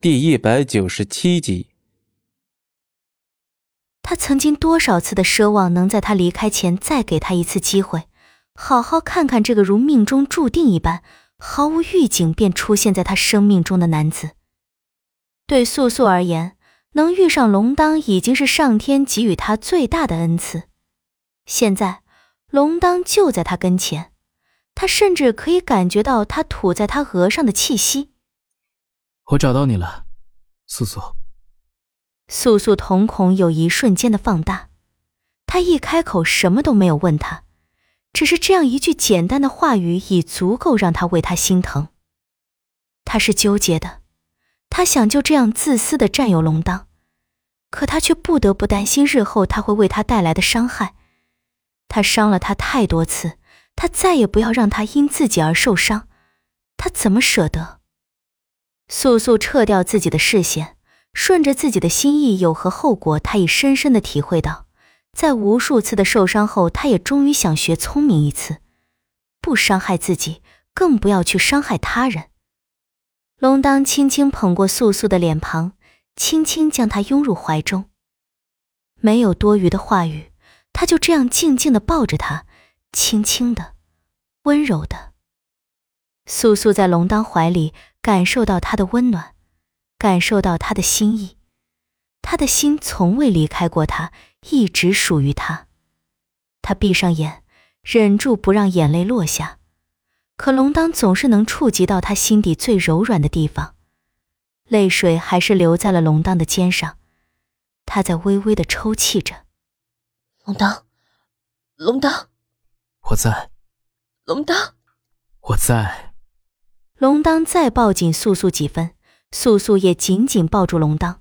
第一百九十七集。他曾经多少次的奢望，能在他离开前再给他一次机会，好好看看这个如命中注定一般、毫无预警便出现在他生命中的男子。对素素而言，能遇上龙当已经是上天给予他最大的恩赐。现在，龙当就在他跟前，他甚至可以感觉到他吐在他额上的气息。我找到你了，素素。素素瞳孔有一瞬间的放大，他一开口什么都没有问他，只是这样一句简单的话语已足够让他为他心疼。他是纠结的，他想就这样自私的占有龙当，可他却不得不担心日后他会为他带来的伤害。他伤了他太多次，他再也不要让他因自己而受伤，他怎么舍得？素素撤掉自己的视线，顺着自己的心意有何后果？他已深深的体会到，在无数次的受伤后，他也终于想学聪明一次，不伤害自己，更不要去伤害他人。龙当轻轻捧过素素的脸庞，轻轻将她拥入怀中，没有多余的话语，他就这样静静的抱着她，轻轻的，温柔的。素素在龙当怀里。感受到他的温暖，感受到他的心意，他的心从未离开过他，一直属于他。他闭上眼，忍住不让眼泪落下，可龙当总是能触及到他心底最柔软的地方，泪水还是流在了龙当的肩上。他在微微的抽泣着。龙当，龙当，我在。龙当，我在。龙当再抱紧素素几分，素素也紧紧抱住龙当。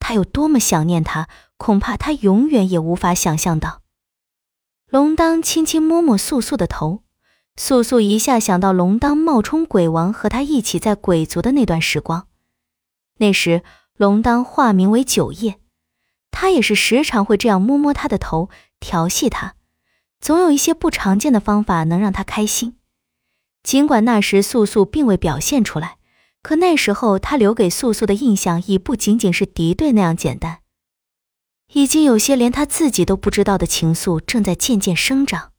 他有多么想念他，恐怕他永远也无法想象到。龙当轻轻摸摸素素的头，素素一下想到龙当冒充鬼王和他一起在鬼族的那段时光。那时龙当化名为九叶，他也是时常会这样摸摸他的头，调戏他，总有一些不常见的方法能让他开心。尽管那时素素并未表现出来，可那时候他留给素素的印象已不仅仅是敌对那样简单，已经有些连他自己都不知道的情愫正在渐渐生长。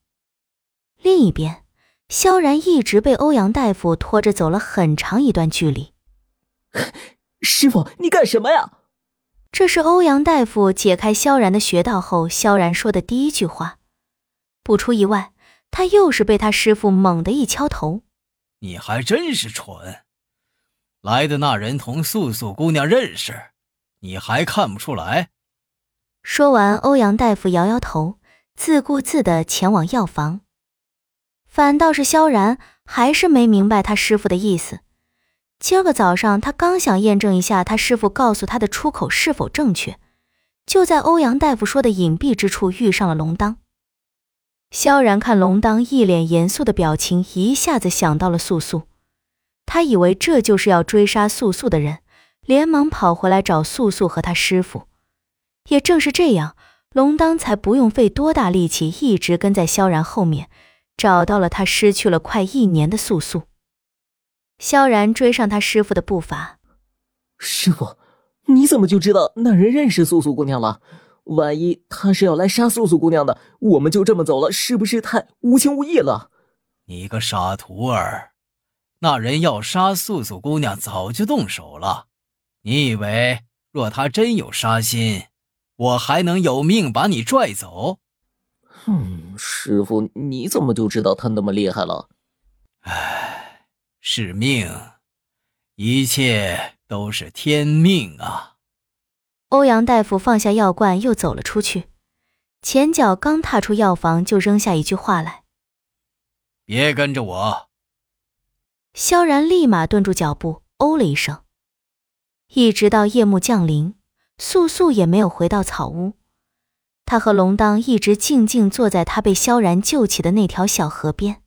另一边，萧然一直被欧阳大夫拖着走了很长一段距离。师傅，你干什么呀？这是欧阳大夫解开萧然的穴道后，萧然说的第一句话。不出意外。他又是被他师傅猛地一敲头，你还真是蠢！来的那人同素素姑娘认识，你还看不出来？说完，欧阳大夫摇摇头，自顾自地前往药房。反倒是萧然还是没明白他师傅的意思。今儿个早上，他刚想验证一下他师傅告诉他的出口是否正确，就在欧阳大夫说的隐蔽之处遇上了龙当。萧然看龙当一脸严肃的表情，一下子想到了素素。他以为这就是要追杀素素的人，连忙跑回来找素素和他师傅。也正是这样，龙当才不用费多大力气，一直跟在萧然后面，找到了他失去了快一年的素素。萧然追上他师傅的步伐。师傅，你怎么就知道那人认识素素姑娘了？万一他是要来杀素素姑娘的，我们就这么走了，是不是太无情无义了？你个傻徒儿，那人要杀素素姑娘，早就动手了。你以为若他真有杀心，我还能有命把你拽走？嗯，师傅，你怎么就知道他那么厉害了？唉，是命，一切都是天命啊。欧阳大夫放下药罐，又走了出去。前脚刚踏出药房，就扔下一句话来：“别跟着我。”萧然立马顿住脚步，哦了一声。一直到夜幕降临，素素也没有回到草屋。他和龙当一直静静坐在他被萧然救起的那条小河边。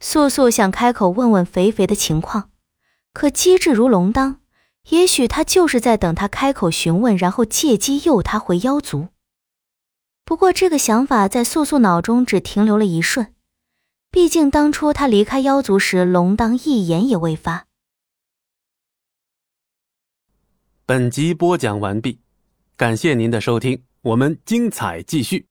素素想开口问问肥肥的情况，可机智如龙当。也许他就是在等他开口询问，然后借机诱他回妖族。不过这个想法在素素脑中只停留了一瞬，毕竟当初他离开妖族时，龙当一言也未发。本集播讲完毕，感谢您的收听，我们精彩继续。